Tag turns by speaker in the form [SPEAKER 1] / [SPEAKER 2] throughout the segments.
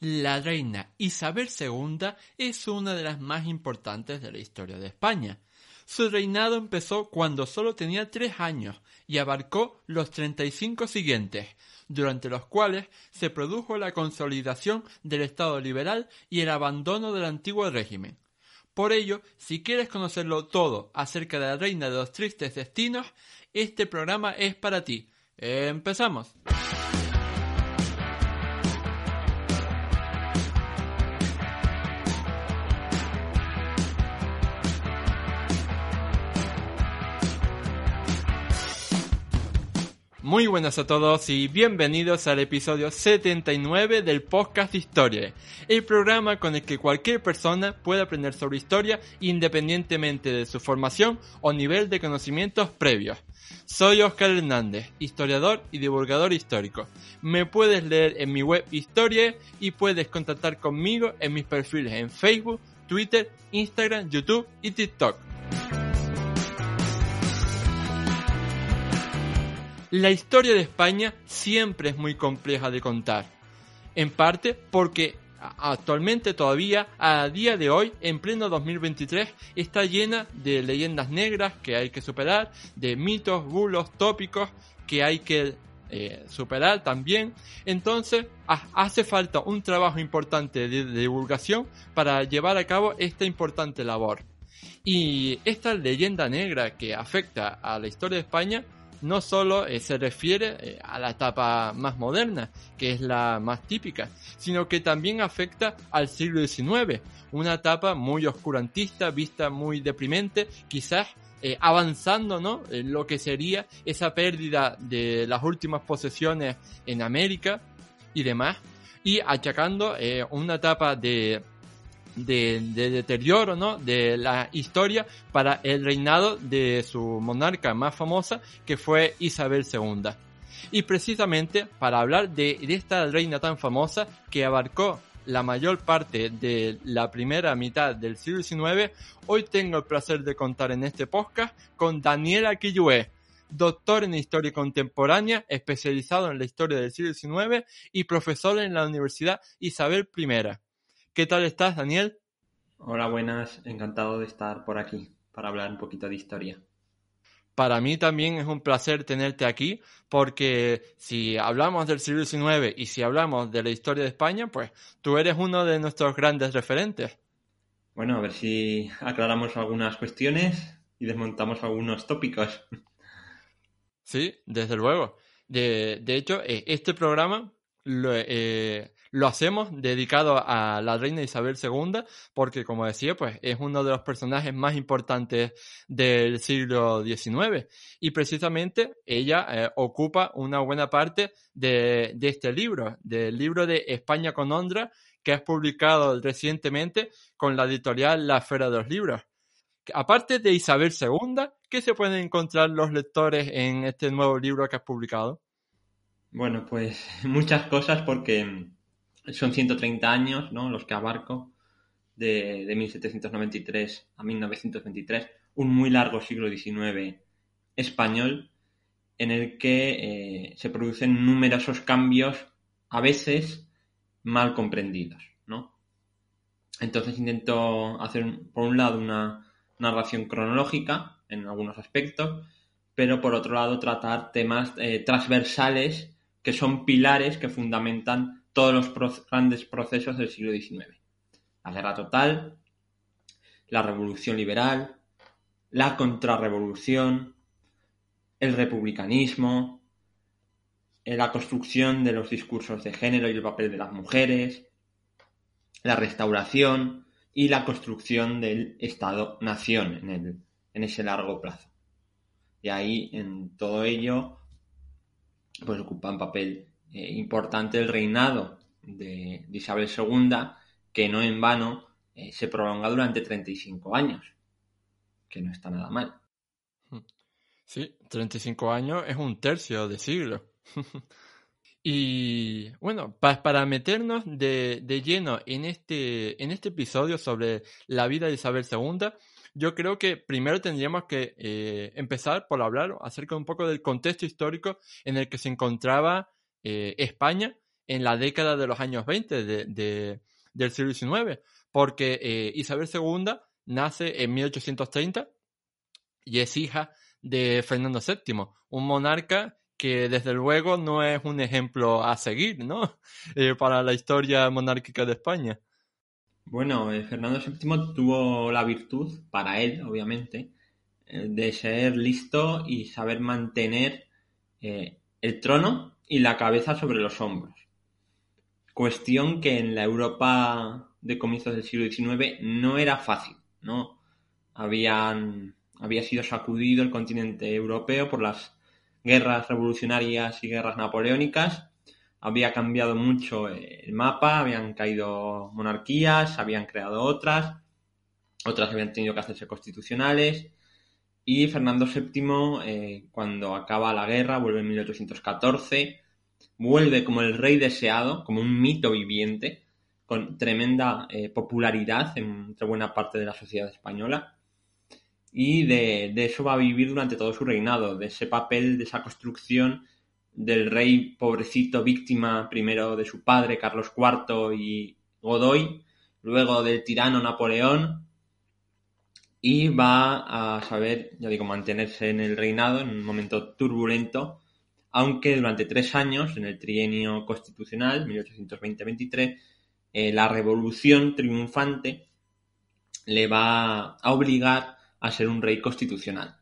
[SPEAKER 1] La reina Isabel II es una de las más importantes de la historia de España. Su reinado empezó cuando solo tenía tres años y abarcó los 35 siguientes, durante los cuales se produjo la consolidación del Estado liberal y el abandono del antiguo régimen. Por ello, si quieres conocerlo todo acerca de la reina de los tristes destinos, este programa es para ti. ¡Empezamos! Muy buenas a todos y bienvenidos al episodio 79 del podcast Historia, el programa con el que cualquier persona puede aprender sobre historia independientemente de su formación o nivel de conocimientos previos. Soy Oscar Hernández, historiador y divulgador histórico. Me puedes leer en mi web Historia y puedes contactar conmigo en mis perfiles en Facebook, Twitter, Instagram, YouTube y TikTok. La historia de España siempre es muy compleja de contar, en parte porque actualmente todavía, a día de hoy, en pleno 2023, está llena de leyendas negras que hay que superar, de mitos, bulos, tópicos que hay que eh, superar también. Entonces, hace falta un trabajo importante de divulgación para llevar a cabo esta importante labor. Y esta leyenda negra que afecta a la historia de España no solo eh, se refiere eh, a la etapa más moderna, que es la más típica, sino que también afecta al siglo XIX, una etapa muy oscurantista, vista muy deprimente, quizás eh, avanzando ¿no? en lo que sería esa pérdida de las últimas posesiones en América y demás, y achacando una etapa de de, deterioro ¿no? de la historia para el reinado de su monarca más famosa, que fue Isabel II. Y precisamente para hablar de, de esta reina tan famosa que abarcó la mayor parte de la primera mitad del siglo XIX, hoy tengo el placer de contar en este podcast con Daniela Quillué, doctor en Historia Contemporánea, especializado en la historia del siglo XIX y profesor en la Universidad Isabel I. ¿Qué tal estás, Daniel?
[SPEAKER 2] Hola, buenas. Encantado de estar por aquí para hablar un poquito de historia.
[SPEAKER 1] Para mí también es un placer tenerte aquí porque si hablamos del siglo XIX y si hablamos de la historia de España, pues tú eres uno de nuestros grandes referentes.
[SPEAKER 2] Bueno, a ver si aclaramos algunas cuestiones y desmontamos algunos tópicos.
[SPEAKER 1] Sí, desde luego. De, de hecho, eh, este programa lo, eh, lo hacemos dedicado a la reina Isabel II porque, como decía, pues es uno de los personajes más importantes del siglo XIX y precisamente ella eh, ocupa una buena parte de, de, este libro, del libro de España con Ondra que has publicado recientemente con la editorial La Esfera de los Libros. Aparte de Isabel II, ¿qué se pueden encontrar los lectores en este nuevo libro que has publicado?
[SPEAKER 2] Bueno, pues muchas cosas porque son 130 años, ¿no? Los que abarco de, de 1793 a 1923, un muy largo siglo XIX español en el que eh, se producen numerosos cambios, a veces mal comprendidos, ¿no? Entonces intento hacer, por un lado, una narración cronológica en algunos aspectos, pero por otro lado tratar temas eh, transversales que son pilares que fundamentan todos los grandes procesos del siglo XIX. La guerra total, la revolución liberal, la contrarrevolución, el republicanismo, la construcción de los discursos de género y el papel de las mujeres, la restauración y la construcción del Estado-nación en, en ese largo plazo. Y ahí, en todo ello, pues ocupan papel eh, importante el reinado de, Isabel II, que no en vano eh, se prolonga durante 35 años, que no está nada mal.
[SPEAKER 1] Sí, 35 años es un tercio de siglo. y bueno, para meternos de, lleno en este, en este episodio sobre la vida de Isabel II, yo creo que primero tendríamos que eh, empezar por hablar acerca un poco del contexto histórico en el que se encontraba eh, España en la década de los años 20 de, del siglo XIX, porque eh, Isabel II nace en 1830 y es hija de Fernando VII, un monarca que desde luego no es un ejemplo a seguir, ¿no? Eh, para la historia monárquica de España.
[SPEAKER 2] Bueno, Fernando VII tuvo la virtud, para él, obviamente, de ser listo y saber mantener el trono y la cabeza sobre los hombros. Cuestión que en la Europa de comienzos del siglo XIX no era fácil, ¿no? Habían, había sido sacudido el continente europeo por las guerras revolucionarias y guerras napoleónicas. Había cambiado mucho el mapa, habían caído monarquías, habían creado otras, otras habían tenido que hacerse constitucionales. Y Fernando VII, eh, cuando acaba la guerra, vuelve en 1814, vuelve como el rey deseado, como un mito viviente, con tremenda eh, popularidad entre buena parte de la sociedad española. Y de, eso va a vivir durante todo su reinado, de ese papel, de esa construcción del rey pobrecito, víctima primero de su padre, Carlos IV y Godoy, luego del tirano Napoleón, y va a saber, ya digo, mantenerse en el reinado en un momento turbulento, aunque durante tres años, en el trienio constitucional, 1820-23, eh, la revolución triunfante le va a obligar a ser un rey constitucional.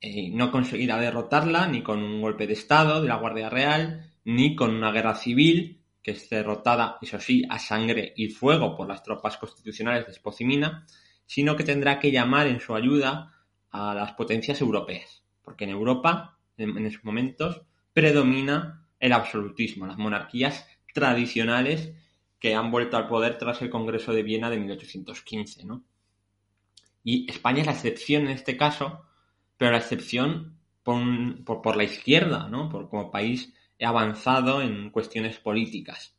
[SPEAKER 2] Eh, no conseguirá derrotarla ni con un golpe de Estado de la Guardia Real, ni con una guerra civil, que es derrotada, eso sí, a sangre y fuego por las tropas constitucionales de Espocimina, sino que tendrá que llamar en su ayuda a las potencias europeas, porque en Europa, en, esos momentos, predomina el absolutismo, las monarquías tradicionales que han vuelto al poder tras el Congreso de Viena de 1815, ¿no? Y España es la excepción en este caso, pero la excepción por, la izquierda, ¿no? Por, como país avanzado en cuestiones políticas.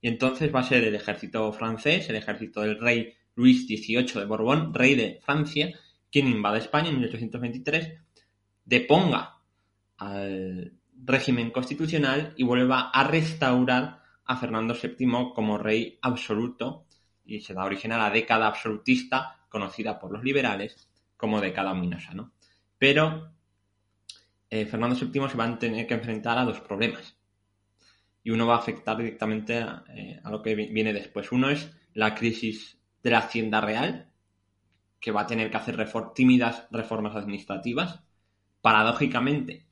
[SPEAKER 2] Y entonces va a ser el ejército francés, el ejército del rey Luis XVIII de Borbón, rey de Francia, quien invade España en 1823, deponga al régimen constitucional y vuelva a restaurar a Fernando VII como rey absoluto y se da origen a la década absolutista conocida por los liberales como década ominosa, ¿no? Pero eh, Fernando VII se va a tener que enfrentar a dos problemas. Y uno va a afectar directamente a, eh, lo que viene después. Uno es la crisis de la hacienda real, que va a tener que hacer tímidas reformas administrativas. Paradójicamente,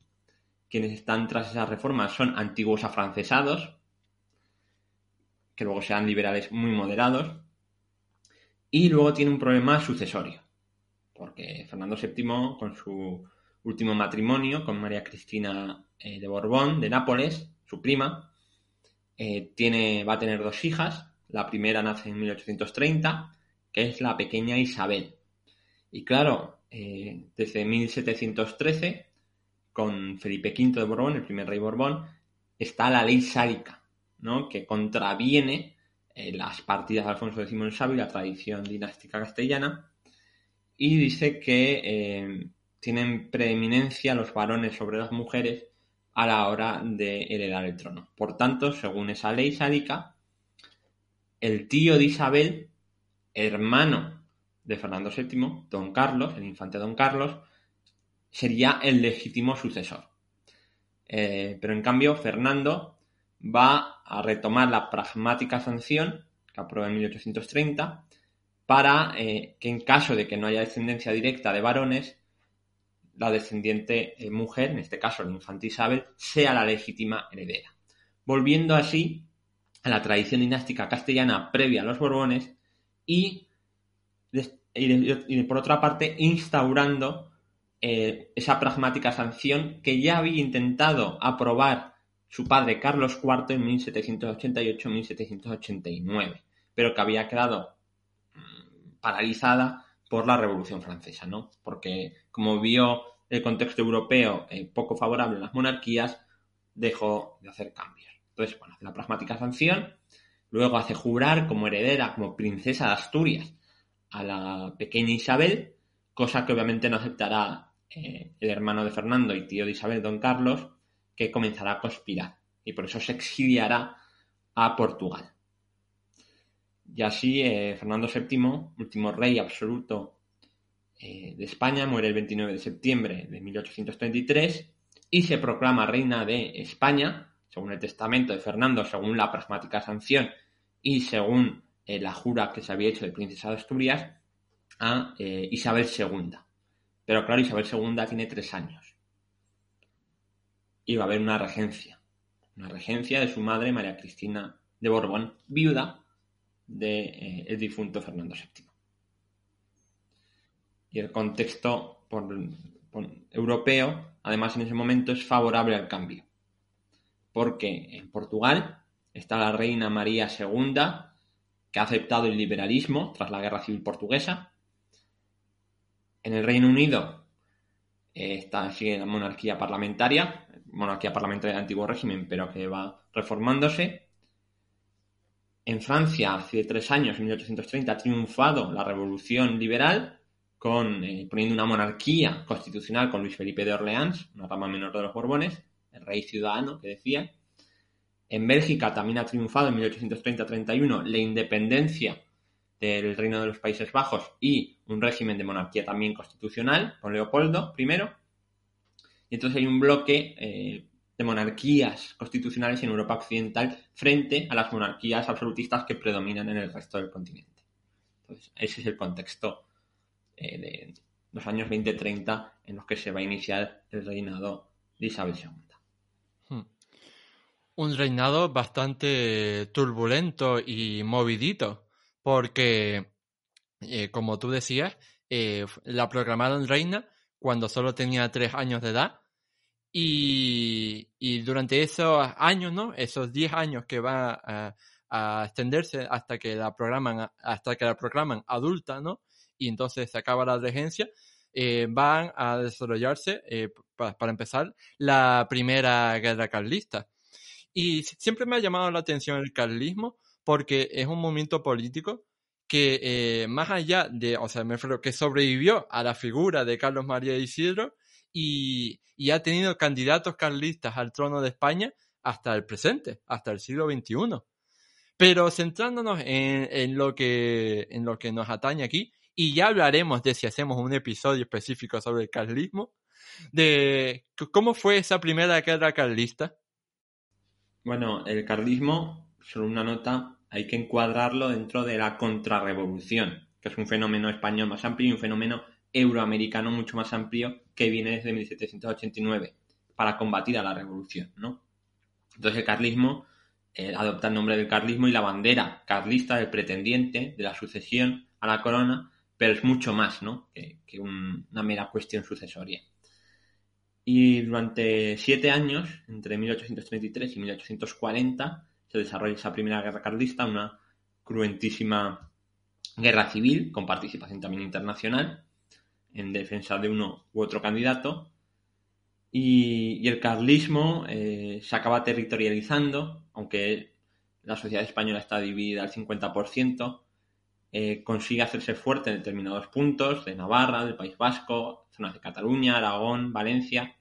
[SPEAKER 2] quienes están tras esas reformas son antiguos afrancesados, que luego sean liberales muy moderados, y luego tiene un problema sucesorio, porque Fernando VII, con su último matrimonio, con María Cristina eh, de Borbón, de Nápoles, su prima, eh, tiene, va a tener dos hijas. La primera nace en 1830, que es la pequeña Isabel. Y claro, eh, desde 1713, con Felipe V de Borbón, el primer rey Borbón, está la ley sálica, ¿no? que contraviene eh, las partidas de Alfonso X el Sabio y la tradición dinástica castellana, y dice que eh, tienen preeminencia los varones sobre las mujeres a la hora de heredar el trono. Por tanto, según esa ley sálica, el tío de Isabel, hermano de Fernando VII, don Carlos, el infante don Carlos, sería el legítimo sucesor. Eh, pero en cambio, Fernando va a retomar la pragmática sanción que aprobó en 1830 para eh, que en caso de que no haya descendencia directa de varones, la descendiente eh, mujer, en este caso la infanta Isabel, sea la legítima heredera. Volviendo así a la tradición dinástica castellana previa a los Borbones y, por otra parte instaurando eh, esa pragmática sanción que ya había intentado aprobar su padre Carlos IV en 1788-1789, pero que había quedado mm, paralizada por la Revolución Francesa, ¿no? Porque como vio el contexto europeo eh, poco favorable a las monarquías, dejó de hacer cambios. Entonces, bueno, hace la pragmática sanción, luego hace jurar como heredera, como princesa de Asturias, a la pequeña Isabel, cosa que obviamente no aceptará eh, el hermano de Fernando y tío de Isabel, don Carlos, que comenzará a conspirar y por eso se exiliará a Portugal. Y así eh, Fernando VII, último rey absoluto eh, de España, muere el 29 de septiembre de 1833 y se proclama reina de España, según el testamento de Fernando, según la pragmática sanción y según eh, la jura que se había hecho de princesa de Asturias, a Isabel II. Pero claro, Isabel II tiene tres años. Y va a haber una regencia. Una regencia de su madre, María Cristina de Borbón, viuda del de, difunto Fernando VII y el contexto europeo, además en ese momento, es favorable al cambio. Porque en Portugal está la reina María II, que ha aceptado el liberalismo tras la guerra civil portuguesa. En el Reino Unido eh, está, sigue la monarquía parlamentaria, monarquía parlamentaria del antiguo régimen, pero que va reformándose. En Francia, hace tres años, en 1830, ha triunfado la revolución liberal con, eh, poniendo una monarquía constitucional con Luis Felipe de Orleans, una rama menor de los Borbones, el rey ciudadano que decía. En Bélgica también ha triunfado en 1830-31 la independencia del Reino de los Países Bajos y un régimen de monarquía también constitucional con Leopoldo I. Y entonces hay un bloque eh, de monarquías constitucionales en Europa Occidental frente a las monarquías absolutistas que predominan en el resto del continente. Entonces, ese es el contexto eh, de los años 20-30 en los que se va a iniciar el reinado de Isabel II.
[SPEAKER 1] Un reinado bastante turbulento y movidito, porque, eh, como tú decías, eh, la programaron reina cuando solo tenía tres años de edad y, durante esos años, ¿no? Esos 10 años que va a, a, extenderse hasta que la programan, hasta que la proclaman adulta, ¿no? y entonces se acaba la regencia, eh, van a desarrollarse, eh, para empezar, la primera guerra carlista. Y siempre me ha llamado la atención el carlismo porque es un movimiento político que eh, más allá de, o sea, me refiero que sobrevivió a la figura de Carlos María Isidro y, y, ha tenido candidatos carlistas al trono de España hasta el presente, hasta el siglo XXI. Pero centrándonos en, lo que, en lo que nos atañe aquí, y ya hablaremos de si hacemos un episodio específico sobre el carlismo, de cómo fue esa primera guerra carlista.
[SPEAKER 2] Bueno, el carlismo, solo una nota, hay que encuadrarlo dentro de la contrarrevolución, que es un fenómeno español más amplio y un fenómeno euroamericano mucho más amplio que viene desde 1789 para combatir a la revolución, ¿no? Entonces el carlismo eh, adopta el nombre del carlismo y la bandera carlista del pretendiente de la sucesión a la corona pero es mucho más ¿no? que, una mera cuestión sucesoria. Y durante siete años, entre 1833 y 1840, se desarrolla esa primera guerra carlista, una cruentísima guerra civil con participación también internacional en defensa de uno u otro candidato. Y, el carlismo eh, se acaba territorializando, aunque la sociedad española está dividida al 50%, eh, consigue hacerse fuerte en determinados puntos de Navarra, del País Vasco, zonas de Cataluña, Aragón, Valencia,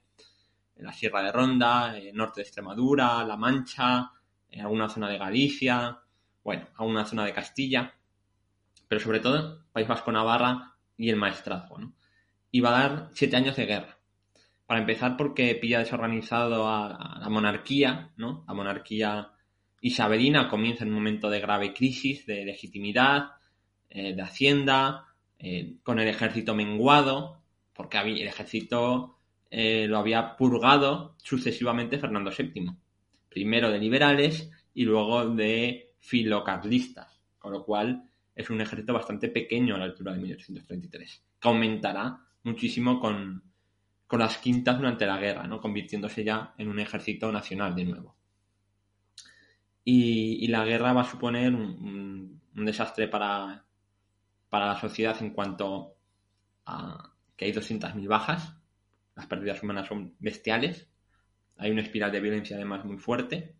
[SPEAKER 2] en la Sierra de Ronda, el norte de Extremadura, La Mancha, en alguna zona de Galicia, bueno, alguna zona de Castilla, pero sobre todo País Vasco, Navarra y el Maestrazgo, ¿no? Y va a dar siete años de guerra. Para empezar, porque pilla desorganizado a, la monarquía, ¿no? La monarquía isabelina comienza en un momento de grave crisis de legitimidad, eh, de Hacienda, eh, con el ejército menguado, porque el ejército eh, lo había purgado sucesivamente Fernando VII. Primero de liberales y luego de filocarlistas, con lo cual es un ejército bastante pequeño a la altura de 1833, que aumentará muchísimo con, las quintas durante la guerra, ¿no? convirtiéndose ya en un ejército nacional de nuevo. Y, la guerra va a suponer un desastre para, para la sociedad en cuanto a que hay 200.000 bajas, las pérdidas humanas son bestiales, hay una espiral de violencia además muy fuerte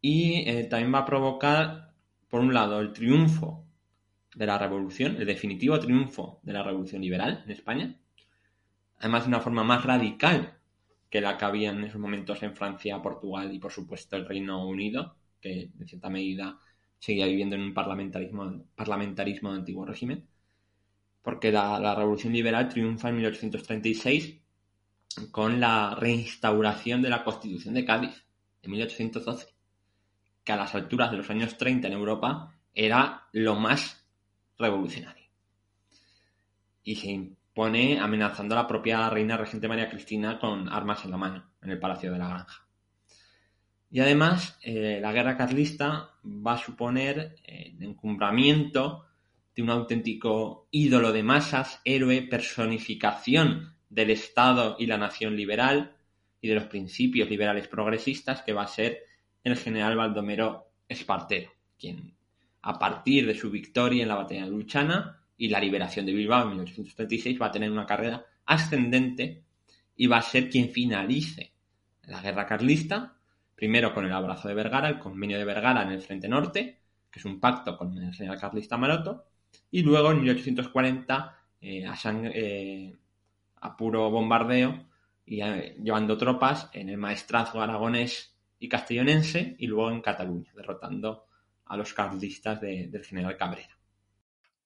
[SPEAKER 2] y eh, también va a provocar, por un lado, el triunfo de la revolución, el definitivo triunfo de la revolución liberal en España, además de una forma más radical que la que había en esos momentos en Francia, Portugal y por supuesto el Reino Unido, que en cierta medida seguía viviendo en un parlamentarismo, parlamentarismo de antiguo régimen, porque la, Revolución Liberal triunfa en 1836 con la reinstauración de la Constitución de Cádiz de 1812, que a las alturas de los años 30 en Europa era lo más revolucionario. Y se impone amenazando a la propia reina regente María Cristina con armas en la mano en el Palacio de la Granja. Y además, eh, la guerra carlista va a suponer el encumbramiento de un auténtico ídolo de masas, héroe, personificación del Estado y la nación liberal y de los principios liberales progresistas, que va a ser el general Baldomero Espartero, quien a partir de su victoria en la batalla de Luchana y la liberación de Bilbao en 1836 va a tener una carrera ascendente y va a ser quien finalice la guerra carlista, primero con el abrazo de Vergara, el convenio de Vergara en el Frente Norte, que es un pacto con el general carlista Maroto, y luego en 1840 eh, a, eh, a, puro bombardeo y eh, llevando tropas en el maestrazgo aragonés y castellonense y luego en Cataluña, derrotando a los carlistas de, del general Cabrera.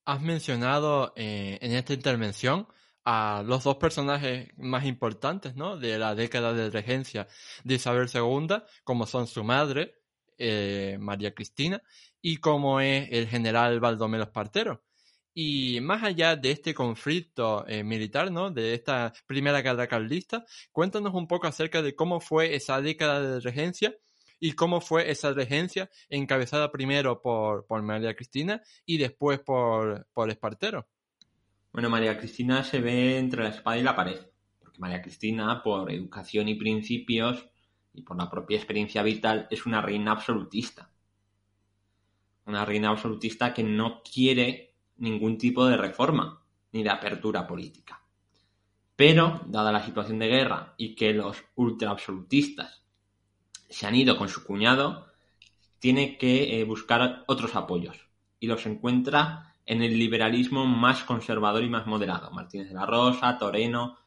[SPEAKER 1] Has mencionado en esta intervención a los dos personajes más importantes ¿no? de la década de regencia de Isabel II, como son su madre, María Cristina, y como es el general Baldomero Espartero. Y más allá de este conflicto eh, militar, ¿no? De esta primera guerra carlista, cuéntanos un poco acerca de cómo fue esa década de regencia y cómo fue esa regencia encabezada primero por, por María Cristina y después por, por Espartero.
[SPEAKER 2] Bueno, María Cristina se ve entre la espada y la pared, porque María Cristina, por educación y principios y por la propia experiencia vital, es una reina absolutista. Una reina absolutista que no quiere ningún tipo de reforma ni de apertura política. Pero, dada la situación de guerra y que los ultraabsolutistas se han ido con su cuñado, tiene que eh, buscar otros apoyos y los encuentra en el liberalismo más conservador y más moderado. Martínez de la Rosa, Toreno,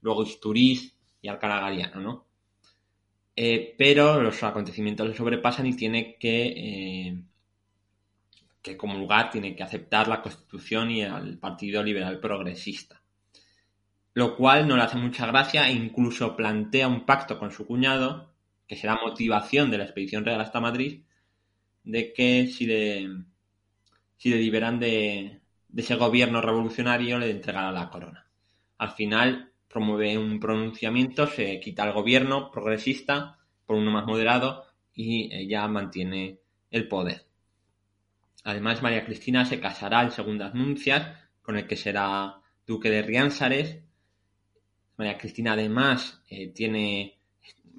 [SPEAKER 2] luego Isturiz y Alcalá ¿no? Eh, pero los acontecimientos le sobrepasan y tiene que eh, que como lugar tiene que aceptar la Constitución y al Partido Liberal Progresista. Lo cual no le hace mucha gracia e incluso plantea un pacto con su cuñado, que será motivación de la expedición real hasta Madrid, de que si le, si le liberan de, de ese gobierno revolucionario le entregará la corona. Al final promueve un pronunciamiento, se quita el gobierno progresista por uno más moderado y ella mantiene el poder. Además, María Cristina se casará en segundas nupcias con el que será duque de Riánsares. María Cristina además eh, tiene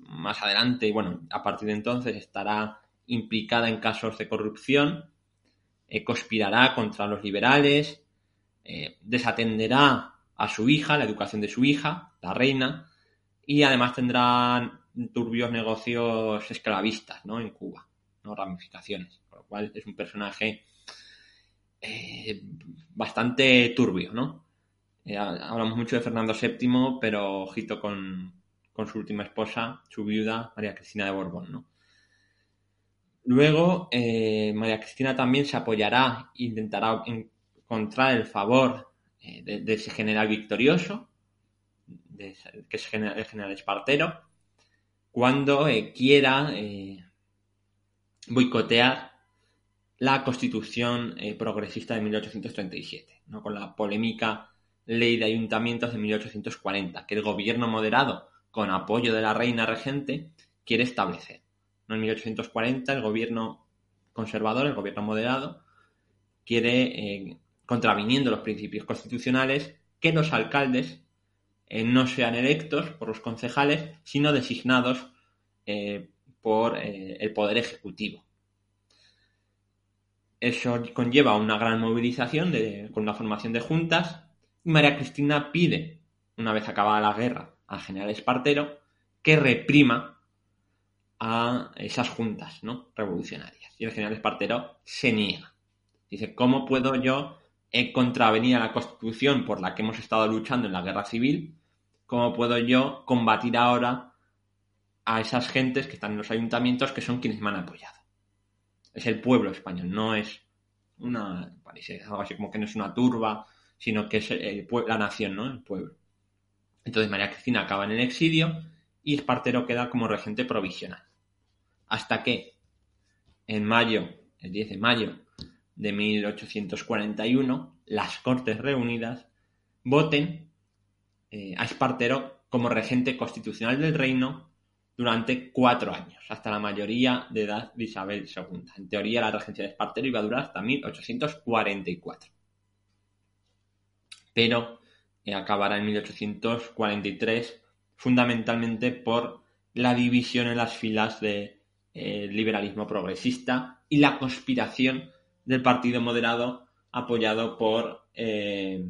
[SPEAKER 2] más adelante, bueno, a partir de entonces estará implicada en casos de corrupción, eh, conspirará contra los liberales, eh, desatenderá a su hija, la educación de su hija, la reina, y además tendrá turbios negocios esclavistas ¿no? en Cuba, ¿no? ramificaciones cual es un personaje eh, bastante turbio, ¿no? Hablamos mucho de Fernando VII, pero ojito con, su última esposa, su viuda, María Cristina de Borbón, ¿no? Luego, eh, María Cristina también se apoyará, intentará encontrar el favor de, ese general victorioso, que es el general Espartero, cuando quiera boicotear la Constitución eh, progresista de 1837, ¿no? con la polémica Ley de Ayuntamientos de 1840, que el gobierno moderado, con apoyo de la reina regente, quiere establecer. En 1840 el gobierno conservador, el gobierno moderado, quiere, eh, contraviniendo los principios constitucionales, que los alcaldes eh, no sean electos por los concejales, sino designados por el Poder Ejecutivo. Eso conlleva una gran movilización con la formación de juntas y María Cristina pide, una vez acabada la guerra, al general Espartero que reprima a esas juntas ¿no? revolucionarias. Y el general Espartero se niega. Dice, ¿cómo puedo yo contravenir a la Constitución por la que hemos estado luchando en la guerra civil? ¿Cómo puedo yo combatir ahora a esas gentes que están en los ayuntamientos que son quienes me han apoyado? es el pueblo español, no es una, parece algo así como que no es una turba, sino que es la nación, ¿no? El pueblo. Entonces María Cristina acaba en el exilio y Espartero queda como regente provisional. Hasta que en mayo, el 10 de mayo de 1841, las Cortes Reunidas voten eh, a Espartero como regente constitucional del reino durante cuatro años, hasta la mayoría de edad de Isabel II. En teoría, la regencia de Espartero iba a durar hasta 1844. Pero eh, acabará en 1843, fundamentalmente por la división en las filas de, eh, liberalismo progresista y la conspiración del Partido Moderado apoyado por, eh,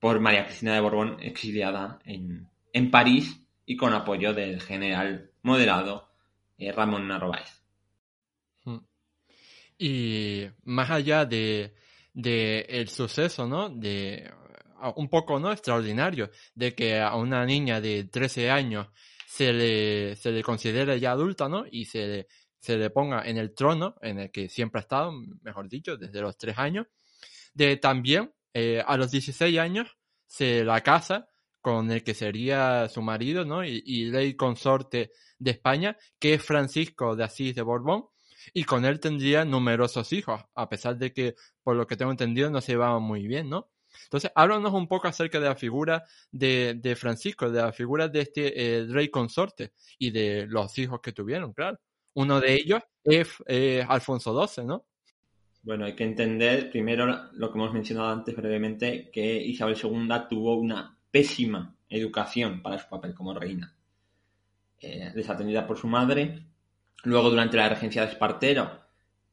[SPEAKER 2] por María Cristina de Borbón, exiliada en, en París y con apoyo del general moderado eh, Ramón Narváez.
[SPEAKER 1] Hmm. Y más allá de, de, el suceso, ¿no? De un poco, ¿no? Extraordinario, de que a una niña de 13 años se le, se le considere ya adulta, ¿no? Y se le, se le ponga en el trono en el que siempre ha estado, mejor dicho, desde los 3 años. De también, eh, a los 16 años, se la casa con el que sería su marido, ¿no? Y, rey consorte de España, que es Francisco de Asís de Borbón, y con él tendría numerosos hijos, a pesar de que, por lo que tengo entendido, no se llevaban muy bien, ¿no? Entonces, háblanos un poco acerca de la figura de, Francisco, de la figura de este eh, rey consorte y de los hijos que tuvieron, claro. Uno de ellos es Alfonso XII, ¿no?
[SPEAKER 2] Bueno, hay que entender primero lo que hemos mencionado antes brevemente, que Isabel II tuvo una pésima educación para su papel como reina. Eh, desatendida por su madre. Luego, durante la regencia de Espartero,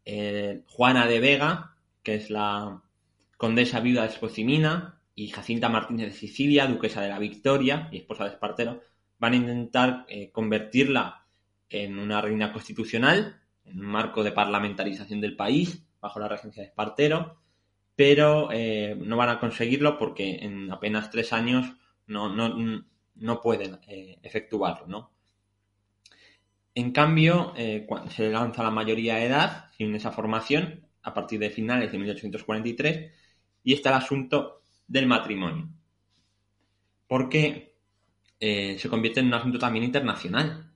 [SPEAKER 2] eh, Juana de Vega, que es la condesa viuda de Espocimina, y Jacinta Martínez de Sicilia, duquesa de la Victoria y esposa de Espartero, van a intentar eh, convertirla en una reina constitucional, en un marco de parlamentarización del país, bajo la regencia de Espartero pero eh, no van a conseguirlo porque en apenas tres años no, no, pueden eh, efectuarlo, ¿no? En cambio, cuando se lanza la mayoría de edad, sin esa formación, a partir de finales de 1843, y está el asunto del matrimonio. Porque se convierte en un asunto también internacional.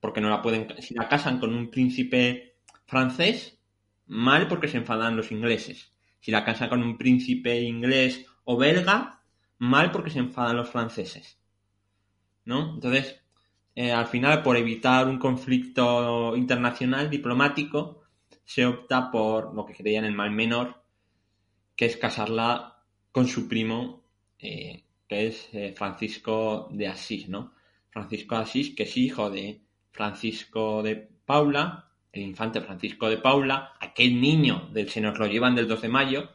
[SPEAKER 2] Porque no la pueden, si la casan con un príncipe francés, mal porque se enfadan los ingleses si la casa con un príncipe inglés o belga, mal porque se enfadan los franceses. ¿No? Entonces, eh, al final, por evitar un conflicto internacional diplomático, se opta por lo que creían el mal menor, que es casarla con su primo, eh, que es eh, Francisco de Asís, ¿no? Francisco de Asís, que es hijo de Francisco de Paula, el infante Francisco de Paula, aquel niño del se nos lo llevan del 2 de mayo,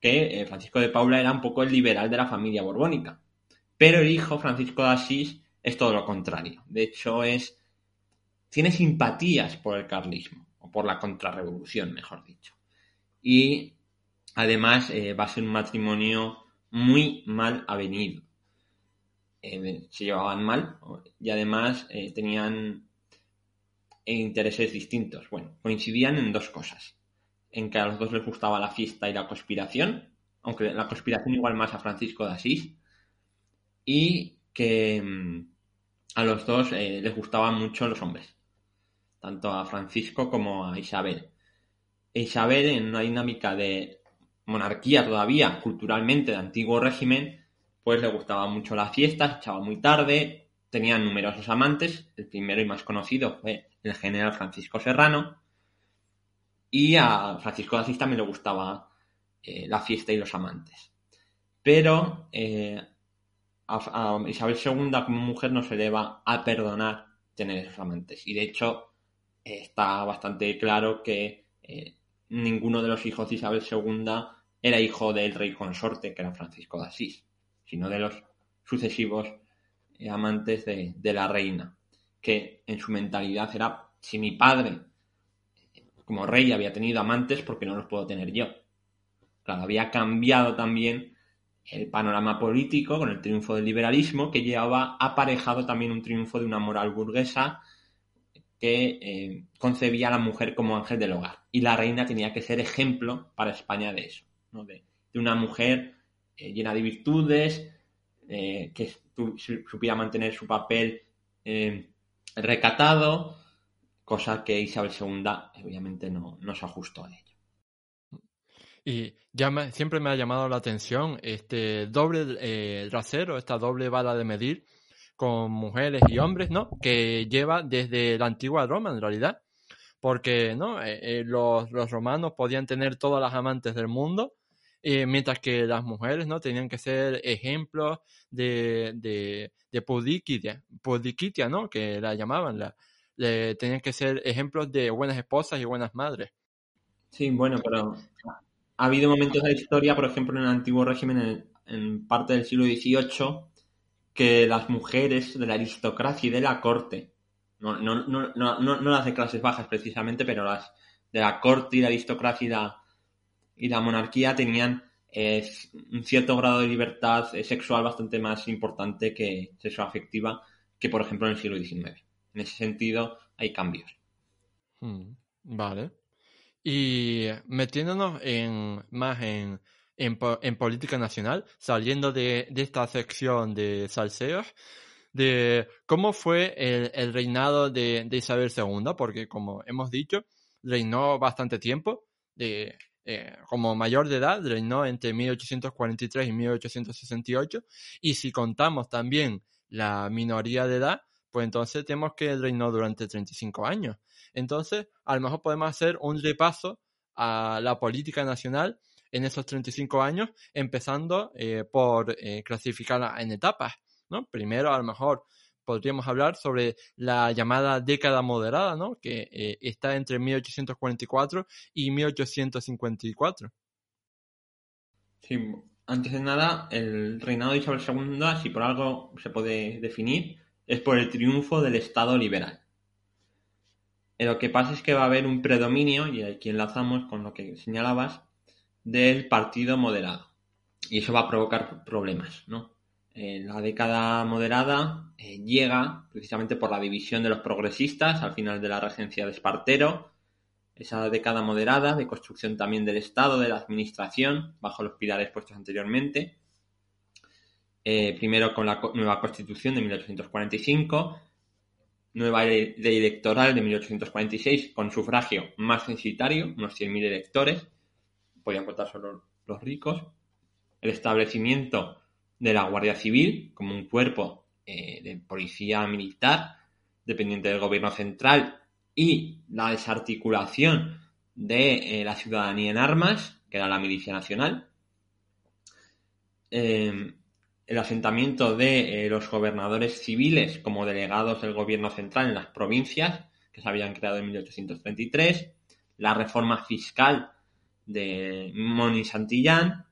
[SPEAKER 2] que eh, Francisco de Paula era un poco el liberal de la familia borbónica. Pero el hijo, Francisco de Asís, es todo lo contrario. De hecho, es tiene simpatías por el carlismo, o por la contrarrevolución, mejor dicho. Y además eh, va a ser un matrimonio muy mal avenido. Eh, se llevaban mal y además tenían e intereses distintos. Bueno, coincidían en dos cosas. En que a los dos les gustaba la fiesta y la conspiración, aunque la conspiración igual más a Francisco de Asís, y que mm, a los dos eh, les gustaban mucho los hombres, tanto a Francisco como a Isabel. Isabel, en una dinámica de monarquía todavía, culturalmente, de antiguo régimen, pues le gustaba mucho la fiesta, echaba muy tarde, tenían numerosos amantes, el primero y más conocido fue el general Francisco Serrano, y a Francisco de Asís también le gustaba eh, la fiesta y los amantes. Pero eh, a, Isabel II como mujer no se le va a perdonar tener esos amantes. Y de hecho está bastante claro que eh, ninguno de los hijos de Isabel II era hijo del rey consorte, que era Francisco de Asís, sino de los sucesivos amantes de, la reina que en su mentalidad era, si mi padre como rey había tenido amantes, porque no los puedo tener yo? Claro, había cambiado también el panorama político con el triunfo del liberalismo, que llevaba aparejado también un triunfo de una moral burguesa que eh, concebía a la mujer como ángel del hogar. Y la reina tenía que ser ejemplo para España de eso, de, una mujer eh, llena de virtudes, eh, que supiera mantener su papel recatado, cosa que Isabel II obviamente no, no se ajustó a ello.
[SPEAKER 1] Y ya siempre me ha llamado la atención este doble rasero, esta doble bala de medir con mujeres y hombres, ¿no? Que lleva desde la antigua Roma, en realidad. Porque, ¿no? Eh, eh, los, romanos podían tener todas las amantes del mundo, eh, mientras que las mujeres, ¿no? Tenían que ser ejemplos de, de, de ¿no? Que la llamaban, la, tenían que ser ejemplos de buenas esposas y buenas madres.
[SPEAKER 2] Sí, bueno, pero ha habido momentos de la historia, por ejemplo, en el antiguo régimen, en, en parte del siglo XVIII, que las mujeres de la aristocracia y de la corte, no, no, no, no, las de clases bajas precisamente, pero las de la corte y la aristocracia y la, y la monarquía tenían eh, un cierto grado de libertad sexual bastante más importante que sexual afectiva que, por ejemplo, en el siglo XIX. En ese sentido, hay cambios.
[SPEAKER 1] Hmm, vale. Y metiéndonos en, más en en, política nacional, saliendo de, esta sección de salseos, de cómo fue el, reinado de, Isabel II, porque como hemos dicho, reinó bastante tiempo, de, eh, como mayor de edad, reinó entre 1843 y 1868, y si contamos también la minoría de edad, pues entonces tenemos que reinó durante 35 años. Entonces, a lo mejor podemos hacer un repaso a la política nacional en esos 35 años, empezando eh, por eh, clasificarla en etapas. ¿no? Primero, a lo mejor podríamos hablar sobre la llamada década moderada, ¿no? que eh, está entre 1844 y 1854.
[SPEAKER 2] Sí, antes de nada, el reinado de Isabel II, si por algo se puede definir, es por el triunfo del Estado liberal. Lo que pasa es que va a haber un predominio, y aquí enlazamos con lo que señalabas, del partido moderado. Y eso va a provocar problemas, ¿no? La década moderada eh, llega precisamente por la división de los progresistas al final de la regencia de Espartero. Esa década moderada de construcción también del Estado, de la Administración, bajo los pilares puestos anteriormente. Eh, primero con la nueva Constitución de 1845, nueva ley electoral de 1846 con sufragio más censitario, unos 100.000 electores, podían contar solo los ricos, el establecimiento de la Guardia Civil como un cuerpo eh, de policía militar dependiente del gobierno central y la desarticulación de eh, la ciudadanía en armas, que era la milicia nacional, em, el asentamiento de eh, los gobernadores civiles como delegados del gobierno central en las provincias, que se habían creado en 1833, la reforma fiscal de Moni Santillán,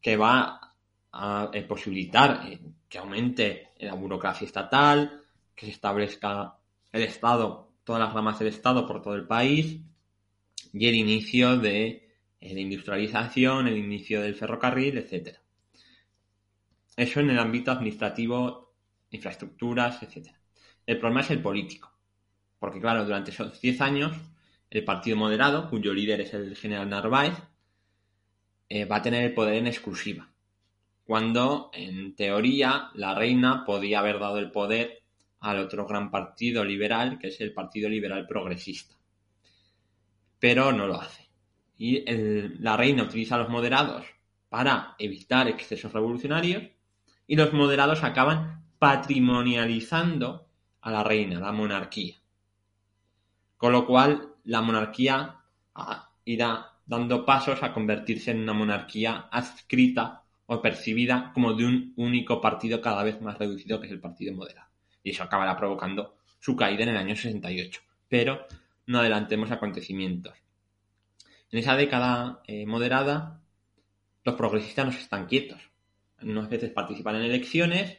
[SPEAKER 2] que va a eh, posibilitar eh, que aumente la burocracia estatal, que se establezca el Estado, todas las ramas del Estado por todo el país, y el inicio de eh, la industrialización, el inicio del ferrocarril, etc. Eso en el ámbito administrativo, infraestructuras, etc. El problema es el político, porque claro, durante esos 10 años el Partido Moderado, cuyo líder es el general Narváez, eh, va a tener el poder en exclusiva. Cuando, en teoría, la reina podía haber dado el poder al otro gran partido liberal, que es el Partido Liberal Progresista. Pero no lo hace. Y la reina utiliza a los moderados para evitar excesos revolucionarios y los moderados acaban patrimonializando a la reina, la monarquía. Con lo cual, la monarquía ah, irá dando pasos a convertirse en una monarquía adscrita o percibida como de un único partido cada vez más reducido que es el Partido Moderado. Y eso acabará provocando su caída en el año 68. Pero no adelantemos acontecimientos. En esa década eh, moderada, los progresistas no están quietos. Unas veces participan en elecciones,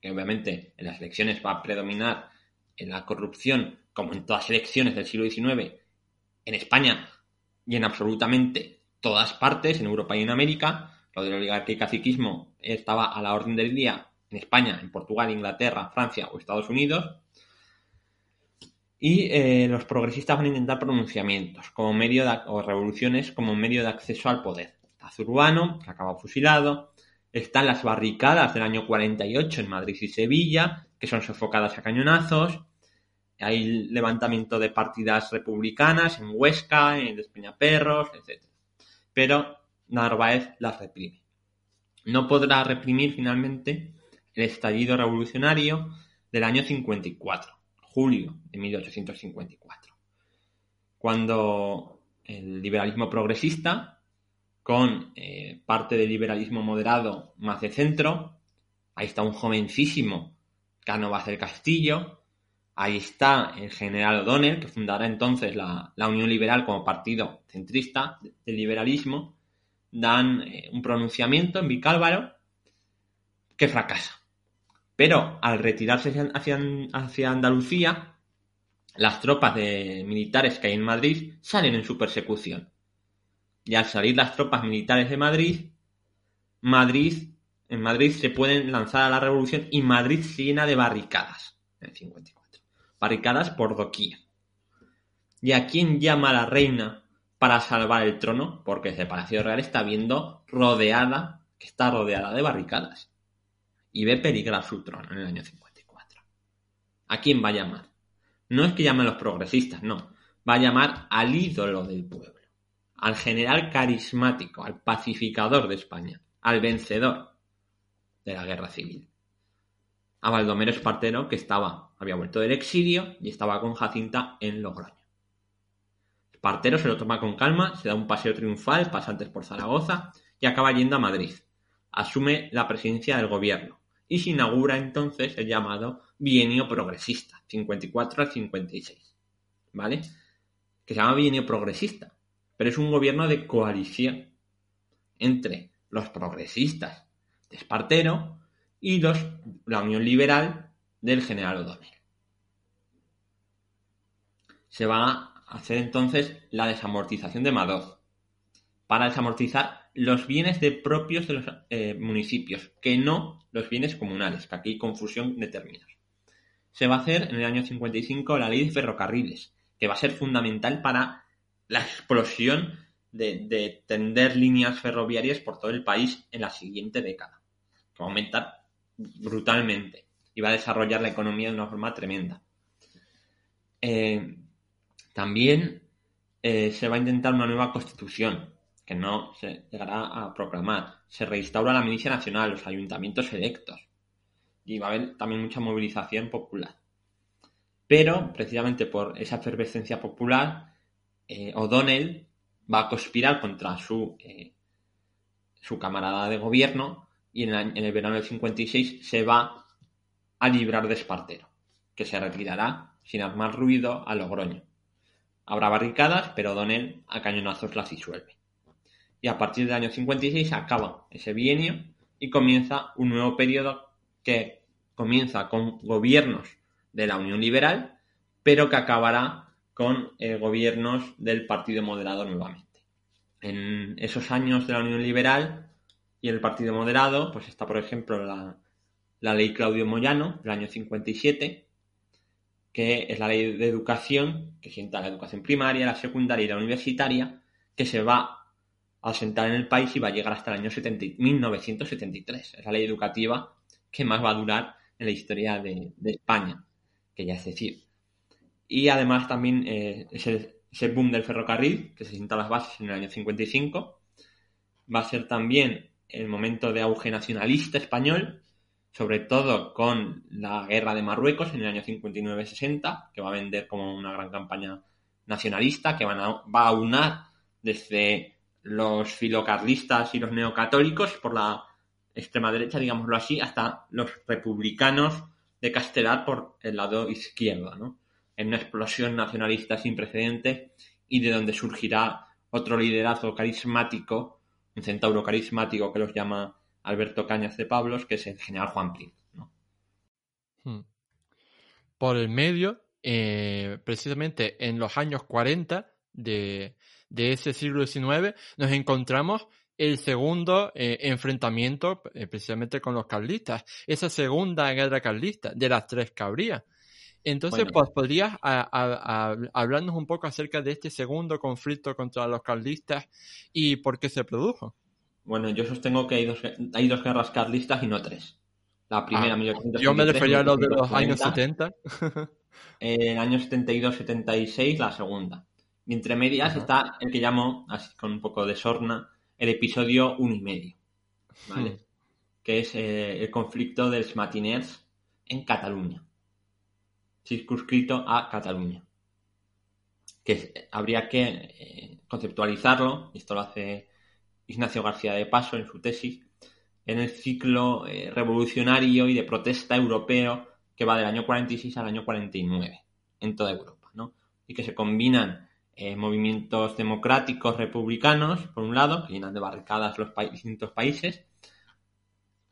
[SPEAKER 2] que obviamente en las elecciones va a predominar en la corrupción como en todas las elecciones del siglo XIX, en España y en absolutamente todas partes, en Europa y en América, lo del oligarquía y caciquismo estaba a la orden del día en España, en Portugal, Inglaterra, Francia o Estados Unidos. Y eh, los progresistas van a intentar pronunciamientos como medio o revoluciones como medio de acceso al poder. Está Zurbano, que acaba fusilado. Están las barricadas del año 48 en Madrid y Sevilla, que son sofocadas a cañonazos. Hay levantamiento de partidas republicanas en Huesca, en Despeñaperros, etc. Pero Narváez las reprime. No podrá reprimir finalmente el estallido revolucionario del año 54, julio de 1854, cuando el liberalismo progresista, con eh, parte del liberalismo moderado más de centro, ahí está un jovencísimo Cánovas del Castillo, ahí está el general O'Donnell, que fundará entonces la, Unión Liberal como partido centrista del liberalismo, dan eh, un pronunciamiento en Vicálvaro que fracasa. Pero al retirarse hacia, Andalucía, las tropas de militares que hay en Madrid salen en su persecución. Y al salir las tropas militares de Madrid, Madrid, en Madrid se pueden lanzar a la revolución y Madrid se llena de barricadas en el 54. Barricadas por doquier. ¿Y a quién llama la reina para salvar el trono? Porque el Palacio Real está viendo rodeada, que está rodeada de barricadas y ve peligrar su trono en el año 54. ¿A quién va a llamar? No es que llame a los progresistas, no. Va a llamar al ídolo del pueblo, al general carismático, al pacificador de España, al vencedor de la guerra civil. A Baldomero Espartero, que estaba, había vuelto del exilio y estaba con Jacinta en Logroño. Espartero se lo toma con calma, se da un paseo triunfal, pasa antes por Zaragoza y acaba yendo a Madrid. Asume la presidencia del gobierno y se inaugura entonces el llamado bienio progresista, 54 al 56, ¿vale? Que se llama bienio progresista, pero es un gobierno de coalición entre los progresistas de Espartero y los, la Unión Liberal del general O'Donnell. Se va hacer entonces la desamortización de Madoz para desamortizar los bienes de propios de los eh, municipios, que no los bienes comunales, que aquí hay confusión de términos. Se va a hacer en el año 55 la ley de ferrocarriles, que va a ser fundamental para la explosión de, tender líneas ferroviarias por todo el país en la siguiente década, que va a aumentar brutalmente y va a desarrollar la economía de una forma tremenda. Eh, también eh, se va a intentar una nueva constitución, que no se llegará a proclamar. Se reinstaura la milicia nacional, los ayuntamientos electos. Y va a haber también mucha movilización popular. Pero, precisamente por esa efervescencia popular, eh, O'Donnell va a conspirar contra su, eh, su camarada de gobierno y en, en, el verano del 56 se va a librar de Espartero, que se retirará sin armar ruido a Logroño. Habrá barricadas, pero O'Donnell a cañonazos las disuelve y a partir del año 56 acaba ese bienio y comienza un nuevo periodo que comienza con gobiernos de la Unión Liberal, pero que acabará con eh, gobiernos del Partido Moderado nuevamente. En esos años de la Unión Liberal y el Partido Moderado, pues está, por ejemplo, la, la ley Claudio Moyano del año 57, que es la ley de educación que sienta la educación primaria, la secundaria y la universitaria, que se va a asentar en el país y va a llegar hasta el año 1973. Es la ley educativa que más va a durar en la historia de, España, que ya es decir. Y además también eh, ese, boom del ferrocarril, que se sienta las bases en el año 55, va a ser también el momento de auge nacionalista español, sobre todo con la guerra de Marruecos en el año 59-60, que va a vender como una gran campaña nacionalista, que van va a unar desde los filocarlistas y los neocatólicos por la extrema derecha, digámoslo así, hasta los republicanos de Castelar por el lado izquierdo, ¿no? En una explosión nacionalista sin precedente y de donde surgirá otro liderazgo carismático, un centauro carismático que los llama Alberto Cañas de Pablos, que es el general Juan Prim.
[SPEAKER 1] Hmm. Por el medio, eh, precisamente en los años 40 de, de ese siglo XIX, nos encontramos el segundo eh, enfrentamiento eh, precisamente con los carlistas, esa segunda guerra carlista de las tres cabrías. Entonces, pues podrías hablarnos un poco acerca de este segundo conflicto contra los carlistas y por qué se produjo.
[SPEAKER 2] Bueno, yo sostengo que hay dos, hay dos guerras carlistas y no tres. La primera,
[SPEAKER 1] ah, Yo me refería a los de los años 70.
[SPEAKER 2] En el año 72-76, la segunda. Y entre medias está el que llamo, así con un poco de sorna, el episodio uno y medio. ¿Vale? Hmm. Que es eh, el conflicto de los matiners en Cataluña circunscrito a Cataluña. Que habría que eh, conceptualizarlo, esto lo hace Ignacio García de Paso en su tesis, en el ciclo eh, revolucionario y de protesta europeo que va del año 46 al año 49 en toda Europa, ¿no? Y que se combinan eh, movimientos democráticos republicanos, por un lado, que llenan de barricadas los distintos países,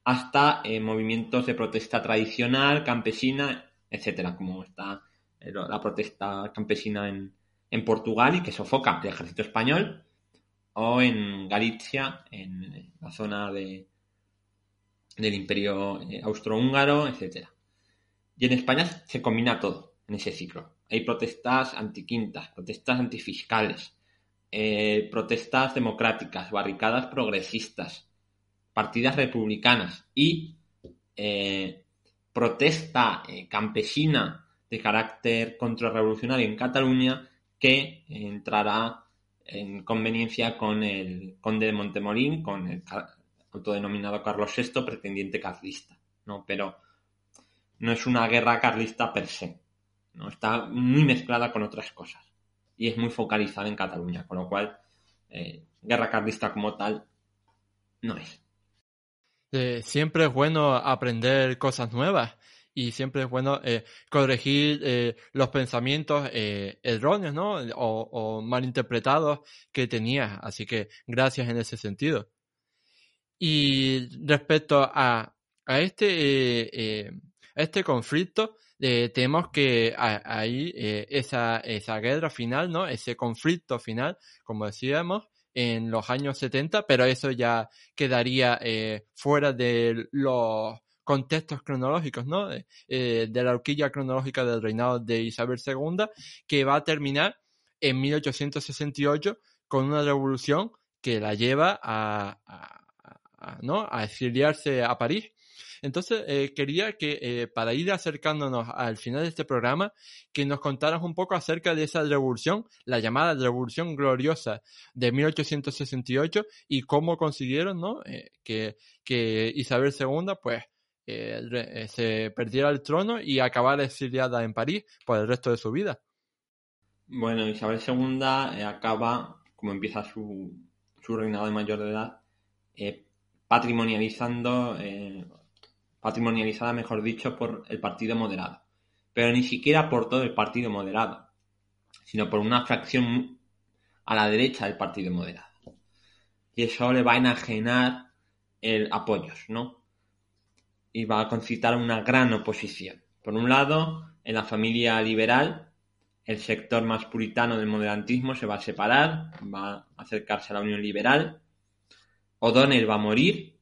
[SPEAKER 2] hasta movimientos de protesta tradicional, campesina etcétera, como está eh, la protesta campesina en, Portugal y que sofoca el ejército español, o en Galicia, en la zona de, del imperio eh, austrohúngaro, etcétera. Y en España se combina todo en ese ciclo. Hay protestas antiquintas, protestas antifiscales, eh, protestas democráticas, barricadas progresistas, partidas republicanas y protesta eh, campesina de carácter contrarrevolucionario en Cataluña que entrará en conveniencia con el conde de Montemolín, con el autodenominado Carlos VI, pretendiente carlista, ¿no? Pero no es una guerra carlista per se, ¿no? Está muy mezclada con otras cosas y es muy focalizada en Cataluña, con lo cual eh, guerra carlista como tal no es.
[SPEAKER 1] Eh, siempre es bueno aprender cosas nuevas y siempre es bueno eh, corregir eh, los pensamientos erróneos, ¿no? O, malinterpretados que tenías. Así que gracias en ese sentido. Y respecto a, a este, este conflicto, tenemos que ahí esa, esa guerra final, ¿no? Ese conflicto final, como decíamos, en los años 70, pero eso ya quedaría eh, fuera de los contextos cronológicos, ¿no? Eh, de la horquilla cronológica del reinado de Isabel II, que va a terminar en 1868 con una revolución que la lleva a, ¿no? a exiliarse a París entonces, eh, quería que eh, para ir acercándonos al final de este programa, que nos contaras un poco acerca de esa revolución, la llamada Revolución Gloriosa de 1868 y cómo consiguieron ¿no? Que, que Isabel II pues se perdiera el trono y acabara exiliada en París por el resto de su vida.
[SPEAKER 2] Bueno, Isabel II acaba, como empieza su, su reinado de mayor de edad, patrimonializando patrimonializada, mejor dicho, por el Partido Moderado. Pero ni siquiera por todo el Partido Moderado, sino por una fracción a la derecha del Partido Moderado. Y eso le va a enajenar el apoyos, ¿no? Y va a concitar una gran oposición. Por un lado, en la familia liberal, el sector más puritano del moderantismo se va a separar, va a acercarse a la Unión Liberal. O'Donnell va a morir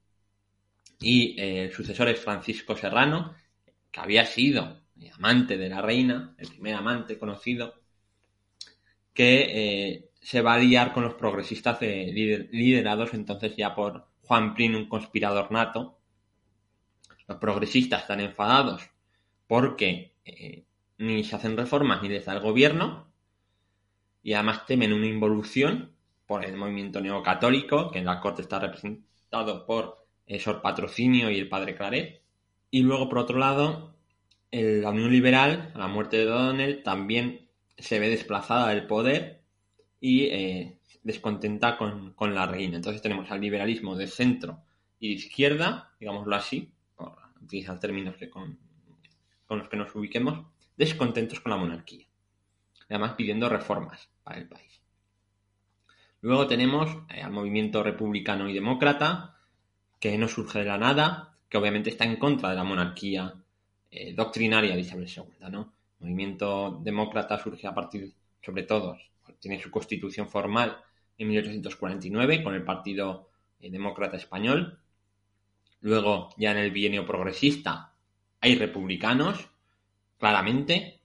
[SPEAKER 2] y eh, el sucesor es Francisco Serrano, que había sido amante de la reina, el primer amante conocido, que eh, se va a liar con los progresistas liderados entonces ya por Juan Prin, un conspirador nato. Los progresistas están enfadados porque eh, ni se hacen reformas ni les da el gobierno y además temen una involución por el movimiento neocatólico, que en la corte está representado por Sor Patrocinio y el padre Claret. Y luego, por otro lado, la Unión Liberal, a la muerte de O'Donnell, también se ve desplazada del poder y eh, descontenta con, la reina. Entonces tenemos al liberalismo de centro y de izquierda, digámoslo así, utilizar términos que con, los que nos ubiquemos, descontentos con la monarquía. Además pidiendo reformas para el país. Luego tenemos eh, al movimiento republicano y demócrata, que no surge de la nada, que obviamente está en contra de la monarquía eh, doctrinaria de Isabel II, ¿no? El movimiento demócrata surge a partir, sobre todo, tiene su constitución formal en 1849 con el Partido eh, Demócrata Español. Luego, ya en el bienio progresista, hay republicanos, claramente,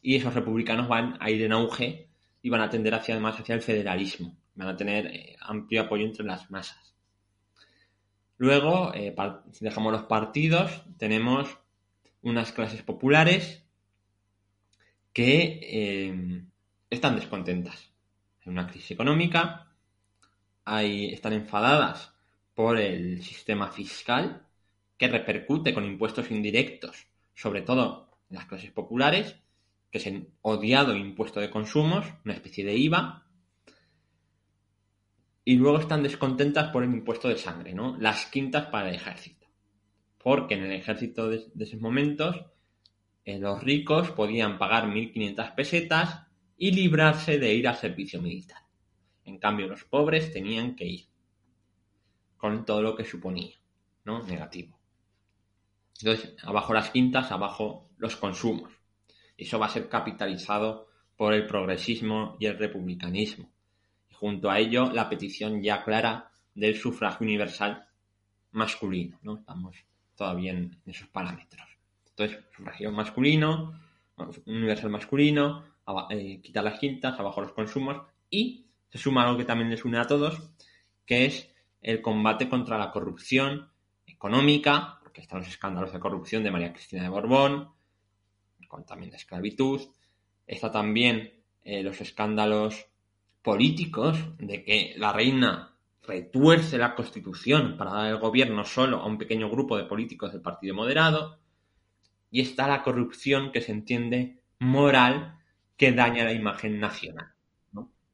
[SPEAKER 2] y esos republicanos van a ir en auge y van a tender hacia además hacia el federalismo. Van a tener eh, amplio apoyo entre las masas. Luego, eh, si dejamos los partidos, tenemos unas clases populares que eh, están descontentas. Hay una crisis económica, hay, están enfadadas por el sistema fiscal que repercute con impuestos indirectos, sobre todo en las clases populares, que es el odiado impuesto de consumos, una especie de IVA, y luego están descontentas por el impuesto de sangre, ¿no? Las quintas para el ejército. Porque en el ejército de, esos momentos eh, los ricos podían pagar 1.500 pesetas y librarse de ir al servicio militar. En cambio, los pobres tenían que ir, con todo lo que suponía, ¿no? Negativo. Entonces, abajo las quintas, abajo los consumos. Eso va a ser capitalizado por el progresismo y el republicanismo. Y junto a ello, la petición ya clara del sufragio universal masculino, ¿no? Estamos todavía en esos parámetros. Entonces, sufragio masculino, universal masculino, eh, quitar las quintas, abajo los consumos y se suma algo que también les une a todos, que es el combate contra la corrupción económica, porque están los escándalos de corrupción de María Cristina de Borbón, con también esclavitud, está también eh, los escándalos políticos de que la reina retuerce la constitución para dar el gobierno solo a un pequeño grupo de políticos del Partido Moderado, y está la corrupción que se entiende moral que daña la imagen nacional.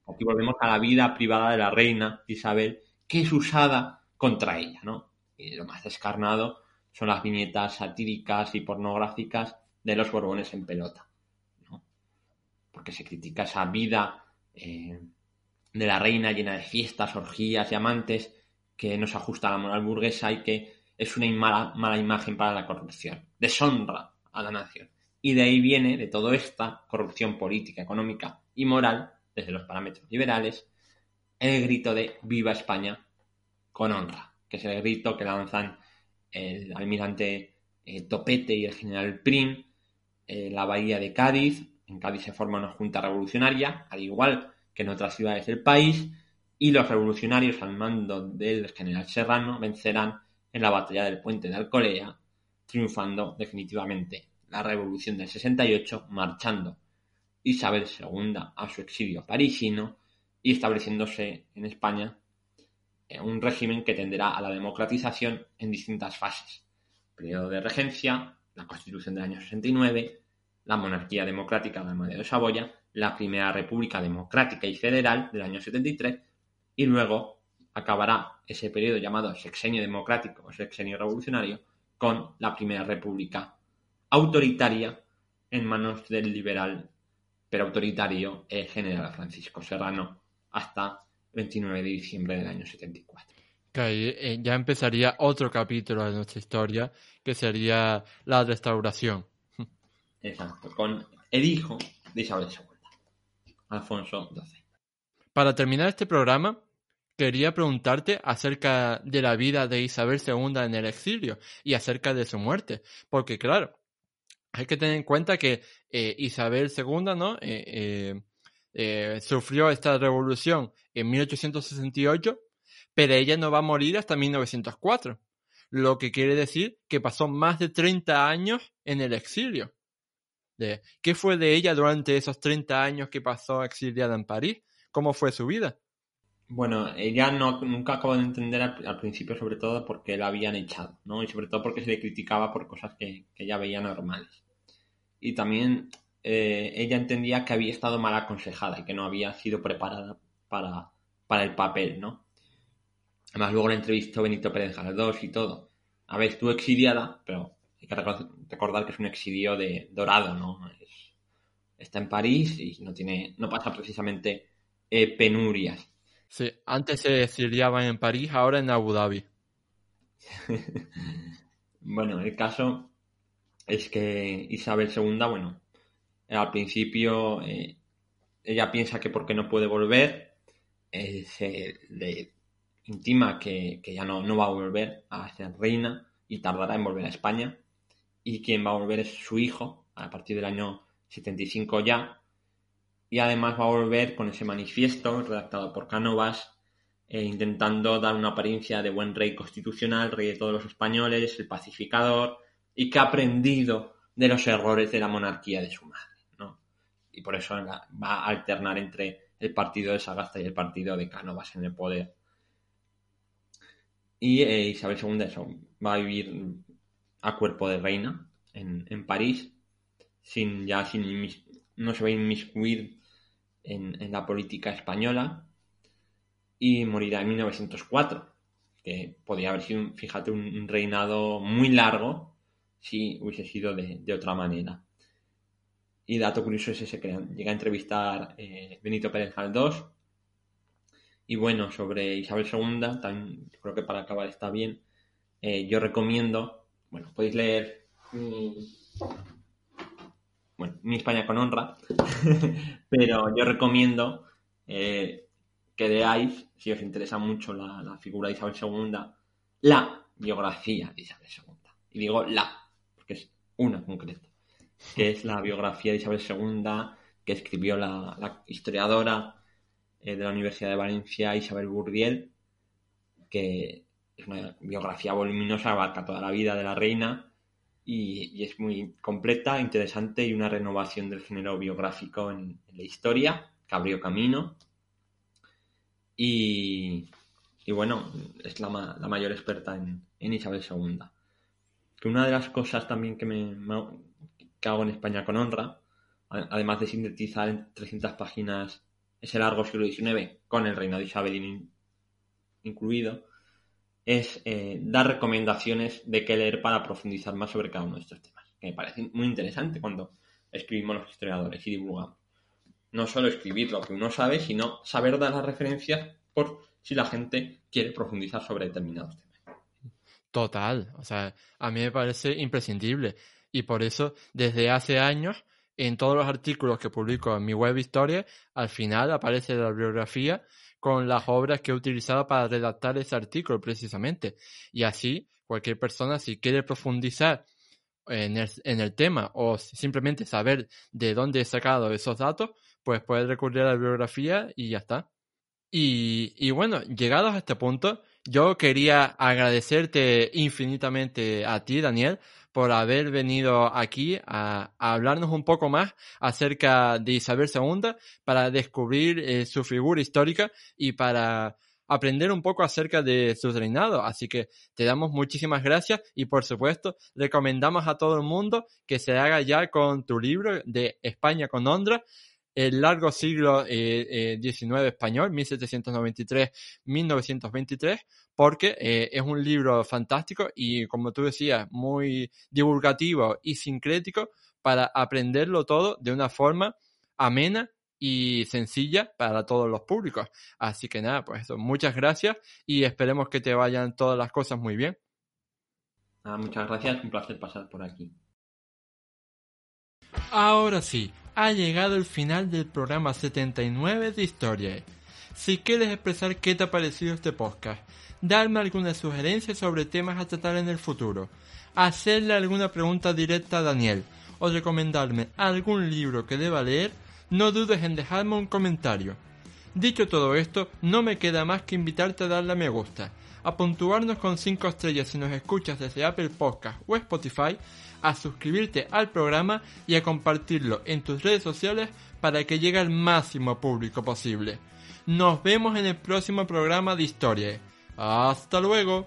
[SPEAKER 2] Aquí volvemos a la vida privada de la reina Isabel, que es usada contra ella, ¿no? Y lo más descarnado son las viñetas satíricas y pornográficas de los Borbones en pelota, ¿no? Porque se critica esa vida eh, de la reina llena de fiestas, orgías y amantes que no se ajusta a la moral burguesa y que es una mala, mala imagen para la corrupción, deshonra a la nación. Y de ahí viene, de toda esta corrupción política, económica y moral, desde los parámetros liberales, el grito de Viva España con honra, que es el grito que lanzan el almirante eh, Topete y el general Prim en la bahía de Cádiz. En Cádiz se forma una junta revolucionaria, al igual que en otras ciudades del país, y los revolucionarios al mando del general Serrano vencerán en la batalla del puente de Alcolea, triunfando definitivamente la revolución del 68, marchando Isabel II a su exilio parisino y estableciéndose en España eh, un régimen que tenderá a la democratización en distintas fases. Periodo de regencia, la Constitución del año 69, la monarquía democrática de Amadeo de Saboya, la Primera República Democrática y Federal del año 73 y luego acabará ese periodo llamado sexenio democrático o sexenio revolucionario con la Primera República autoritaria en manos del liberal pero autoritario el general Francisco Serrano hasta 29 de diciembre del año 74.
[SPEAKER 1] Eh, ya empezaría otro capítulo de nuestra historia, que sería la restauración.
[SPEAKER 2] Exacto, con el hijo de Isabel II, Alfonso XII.
[SPEAKER 1] Para terminar este programa, quería preguntarte acerca de la vida de Isabel II en el exilio y acerca de su muerte, porque claro, hay que tener en cuenta que eh, Isabel II, ¿no? Eh, eh, sufrió esta revolución en 1868, pero ella no va a morir hasta 1904, lo que quiere decir que pasó más de 30 años en el exilio. ¿Qué fue de ella durante esos 30 años que pasó exiliada en París? ¿Cómo fue su vida?
[SPEAKER 2] Bueno, ella no, nunca acabó de entender al, principio, sobre todo porque la habían echado, ¿no? Y sobre todo porque se le criticaba por cosas que ella veía normales. Y también eh, ella entendía que había estado mal aconsejada y que no había sido preparada para, para el papel, ¿no? Además, luego la entrevistó Benito Pérez Galdós y todo. A ver, estuvo exiliada, pero hay que recordar que es un exilio de dorado, ¿no? está en París y no tiene, no pasa precisamente eh, penurias.
[SPEAKER 1] Sí, antes se exiliaban en París, ahora en Abu Dhabi.
[SPEAKER 2] bueno, el caso es que Isabel II, bueno, al principio eh, ella piensa que porque no puede volver, eh, se le intima que, ya no, no, va a volver a ser reina y tardará en volver a España. Y quien va a volver es su hijo a partir del año 75 ya, y además va a volver con ese manifiesto redactado por Cánovas, eh, intentando dar una apariencia de buen rey constitucional, rey de todos los españoles, el pacificador, y que ha aprendido de los errores de la monarquía de su madre. Y por eso va a alternar entre el partido de Sagasta y el partido de Cánovas en el poder. Y eh, Isabel II eso, va a vivir a cuerpo de reina en, en París, sin ya sin no se va a inmiscuir en, en la política española y morirá en 1904, que podría haber sido, fíjate, un, reinado muy largo si hubiese sido de, otra manera. Y dato curioso es ese que llega a entrevistar eh, Benito Pérez Galdós. Y bueno, sobre Isabel II, creo que para acabar está bien. Eh, yo recomiendo, bueno, podéis leer bueno, mi España con honra, pero yo recomiendo eh, que leáis, si os interesa mucho la, figura de Isabel II, la biografía de Isabel II. Y digo la, porque es una concreta, que es la biografía de Isabel II que escribió la, historiadora eh, de la Universidad de Valencia, Isabel Burdiel, que es una biografía voluminosa, abarca toda la vida de la reina y, es muy completa, interesante y una renovación del género biográfico en, la historia que abrió camino y, bueno, es la, mayor experta en, Isabel II. Que una de las cosas también que, me, que hago en España con honra, además de sintetizar en 300 páginas ese largo siglo XIX con el reinado de Isabel incluido, es eh, dar recomendaciones de qué leer para profundizar más sobre cada uno de estos temas. Que me parece muy interesante cuando escribimos los historiadores y divulgamos no solo escribir lo que uno sabe, sino saber dar las referencias por si la gente quiere profundizar sobre determinados temas.
[SPEAKER 1] Total, o sea, a mí me parece imprescindible y por eso desde hace años en todos los artículos que publico en mi web Historia, al final aparece la bibliografía con las obras que he utilizado para redactar ese artículo precisamente. Y así, cualquier persona, si quiere profundizar en el, tema o simplemente saber de dónde he sacado esos datos, pues puedes recurrir a la bibliografía y ya está. Y, y bueno, llegados a este punto, yo quería agradecerte infinitamente a ti, Daniel, por haber venido aquí a, hablarnos un poco más acerca de Isabel II para descubrir eh, su figura histórica y para aprender un poco acerca de su reinado. Así que te damos muchísimas gracias y por supuesto recomendamos a todo el mundo que se haga ya con tu libro de España con Ondra el largo siglo XIX eh, eh, español, 1793-1923, porque eh, es un libro fantástico y, como tú decías, muy divulgativo y sincrético para aprenderlo todo de una forma amena y sencilla para todos los públicos. Así que nada, pues eso, muchas gracias y esperemos que te vayan todas las cosas muy bien.
[SPEAKER 2] Ah, muchas gracias, un placer pasar por aquí.
[SPEAKER 1] Ahora sí, ha llegado el final del programa 79 de Historia. Si quieres expresar qué te ha parecido este podcast, darme alguna sugerencia sobre temas a tratar en el futuro, hacerle alguna pregunta directa a Daniel o recomendarme algún libro que deba leer, no dudes en dejarme un comentario. Dicho todo esto, no me queda más que invitarte a darle a me gusta, a puntuarnos con 5 estrellas si nos escuchas desde Apple Podcast o Spotify a suscribirte al programa y a compartirlo en tus redes sociales para que llegue al máximo público posible. Nos vemos en el próximo programa de Historia. Hasta luego.